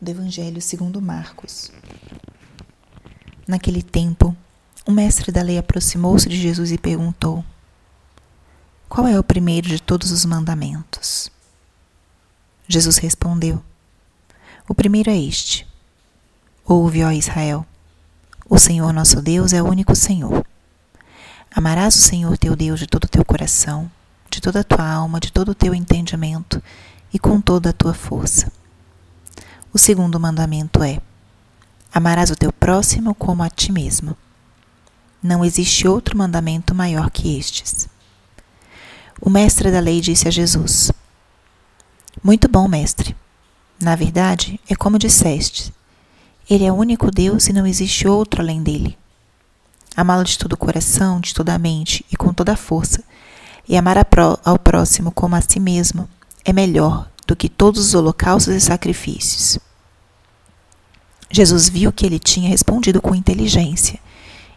do Evangelho segundo Marcos. Naquele tempo, o mestre da lei aproximou-se de Jesus e perguntou: Qual é o primeiro de todos os mandamentos? Jesus respondeu: O primeiro é este: Ouve, ó Israel, o Senhor nosso Deus é o único Senhor. Amarás o Senhor teu Deus de todo o teu coração, de toda a tua alma, de todo o teu entendimento e com toda a tua força. O segundo mandamento é: Amarás o teu próximo como a ti mesmo. Não existe outro mandamento maior que estes. O mestre da lei disse a Jesus: Muito bom, mestre. Na verdade, é como disseste: Ele é o único Deus e não existe outro além dele. Amá-lo de todo o coração, de toda a mente e com toda a força, e amar ao próximo como a si mesmo é melhor do que todos os holocaustos e sacrifícios. Jesus viu que ele tinha respondido com inteligência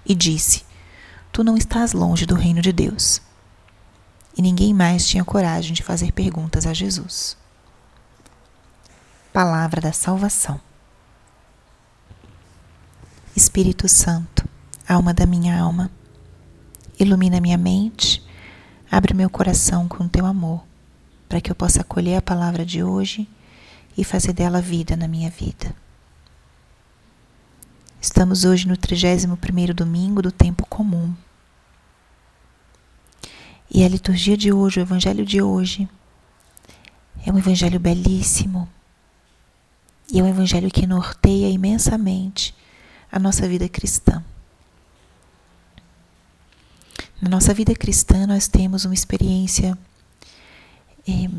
e disse: Tu não estás longe do reino de Deus. E ninguém mais tinha coragem de fazer perguntas a Jesus. Palavra da Salvação. Espírito Santo, alma da minha alma, ilumina minha mente, abre meu coração com teu amor, para que eu possa acolher a palavra de hoje e fazer dela vida na minha vida. Estamos hoje no 31º domingo do tempo comum. E a liturgia de hoje, o evangelho de hoje, é um evangelho belíssimo. E é um evangelho que norteia imensamente a nossa vida cristã. Na nossa vida cristã, nós temos uma experiência eh,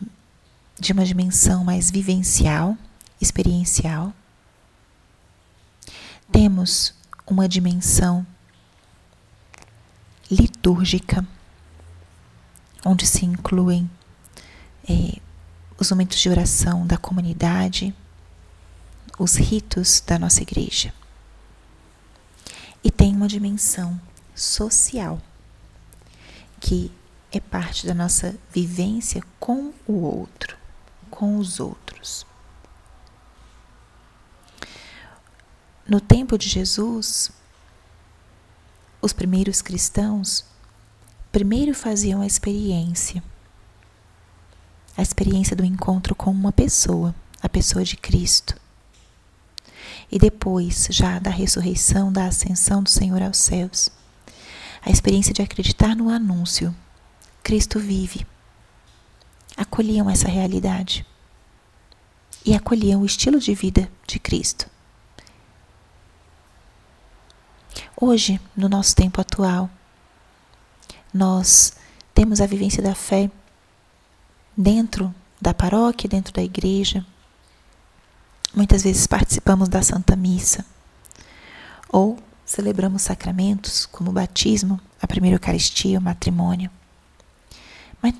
de uma dimensão mais vivencial, experiencial temos uma dimensão litúrgica, onde se incluem é, os momentos de oração da comunidade, os ritos da nossa igreja. E tem uma dimensão social, que é parte da nossa vivência com o outro, com os outros. No tempo de Jesus, os primeiros cristãos primeiro faziam a experiência, a experiência do encontro com uma pessoa, a pessoa de Cristo. E depois, já da ressurreição, da ascensão do Senhor aos céus, a experiência de acreditar no anúncio: Cristo vive. Acolhiam essa realidade e acolhiam o estilo de vida de Cristo. Hoje, no nosso tempo atual, nós temos a vivência da fé dentro da paróquia, dentro da igreja. Muitas vezes participamos da Santa Missa ou celebramos sacramentos como o batismo, a primeira Eucaristia, o matrimônio.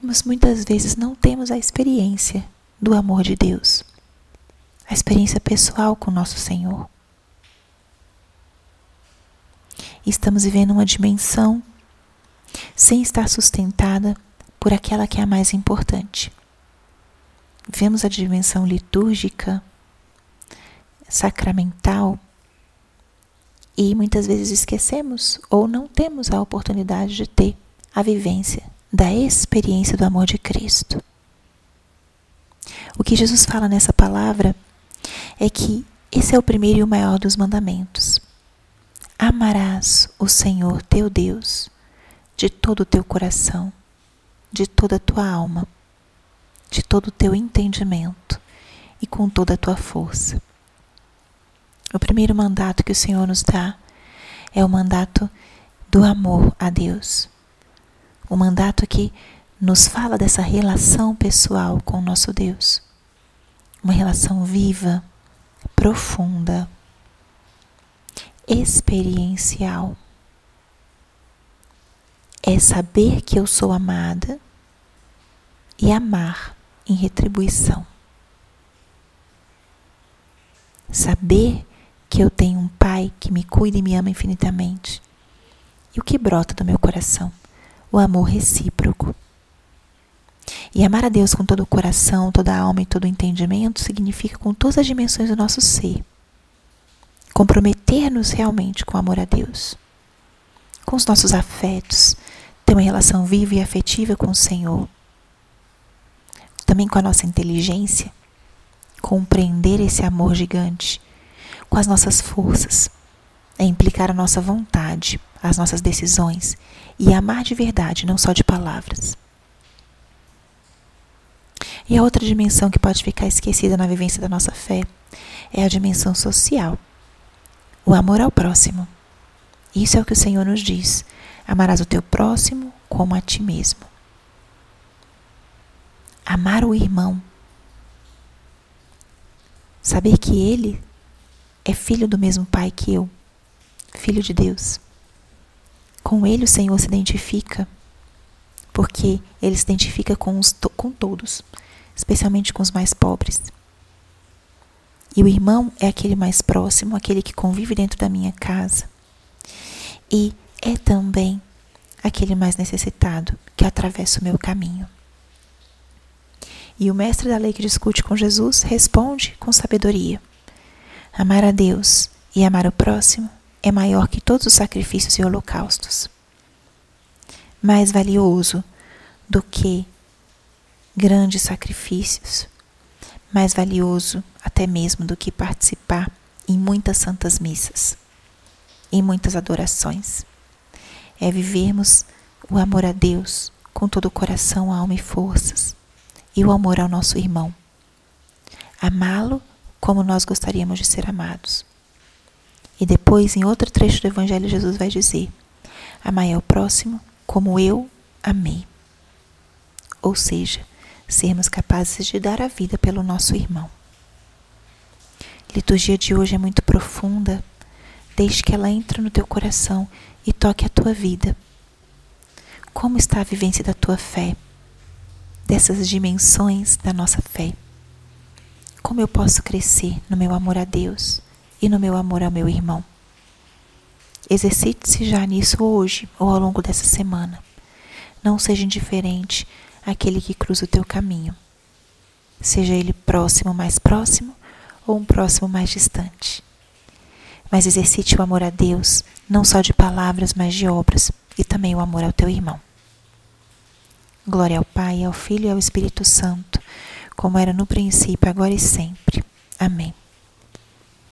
Mas muitas vezes não temos a experiência do amor de Deus, a experiência pessoal com nosso Senhor estamos vivendo uma dimensão sem estar sustentada por aquela que é a mais importante. Vemos a dimensão litúrgica, sacramental, e muitas vezes esquecemos ou não temos a oportunidade de ter a vivência da experiência do amor de Cristo. O que Jesus fala nessa palavra é que esse é o primeiro e o maior dos mandamentos. Amarás o Senhor teu Deus de todo o teu coração, de toda a tua alma, de todo o teu entendimento e com toda a tua força. O primeiro mandato que o Senhor nos dá é o mandato do amor a Deus. O mandato que nos fala dessa relação pessoal com o nosso Deus. Uma relação viva, profunda, experiencial. É saber que eu sou amada e amar em retribuição. Saber que eu tenho um Pai que me cuida e me ama infinitamente. E o que brota do meu coração? O amor recíproco. E amar a Deus com todo o coração, toda a alma e todo o entendimento significa com todas as dimensões do nosso ser. Comprometer-nos realmente com o amor a Deus, com os nossos afetos, ter uma relação viva e afetiva com o Senhor, também com a nossa inteligência, compreender esse amor gigante, com as nossas forças, é implicar a nossa vontade, as nossas decisões e amar de verdade, não só de palavras. E a outra dimensão que pode ficar esquecida na vivência da nossa fé é a dimensão social. O amor ao próximo. Isso é o que o Senhor nos diz. Amarás o teu próximo como a ti mesmo. Amar o irmão. Saber que ele é filho do mesmo pai que eu, filho de Deus. Com ele o Senhor se identifica, porque ele se identifica com, os, com todos, especialmente com os mais pobres. E o irmão é aquele mais próximo, aquele que convive dentro da minha casa. E é também aquele mais necessitado que atravessa o meu caminho. E o mestre da lei que discute com Jesus responde com sabedoria: Amar a Deus e amar o próximo é maior que todos os sacrifícios e holocaustos. Mais valioso do que grandes sacrifícios, mais valioso até mesmo do que participar em muitas santas missas, em muitas adorações. É vivermos o amor a Deus com todo o coração, alma e forças, e o amor ao nosso irmão. Amá-lo como nós gostaríamos de ser amados. E depois, em outro trecho do Evangelho, Jesus vai dizer: Amai ao próximo como eu amei. Ou seja, sermos capazes de dar a vida pelo nosso irmão. A liturgia de hoje é muito profunda. Deixe que ela entre no teu coração e toque a tua vida. Como está a vivência da tua fé? Dessas dimensões da nossa fé. Como eu posso crescer no meu amor a Deus? e no meu amor ao meu irmão. Exercite-se já nisso hoje ou ao longo dessa semana. Não seja indiferente àquele que cruza o teu caminho. Seja ele próximo, mais próximo, ou um próximo mais distante. Mas exercite o amor a Deus, não só de palavras, mas de obras, e também o amor ao teu irmão. Glória ao Pai, ao Filho e ao Espírito Santo, como era no princípio, agora e sempre. Amém.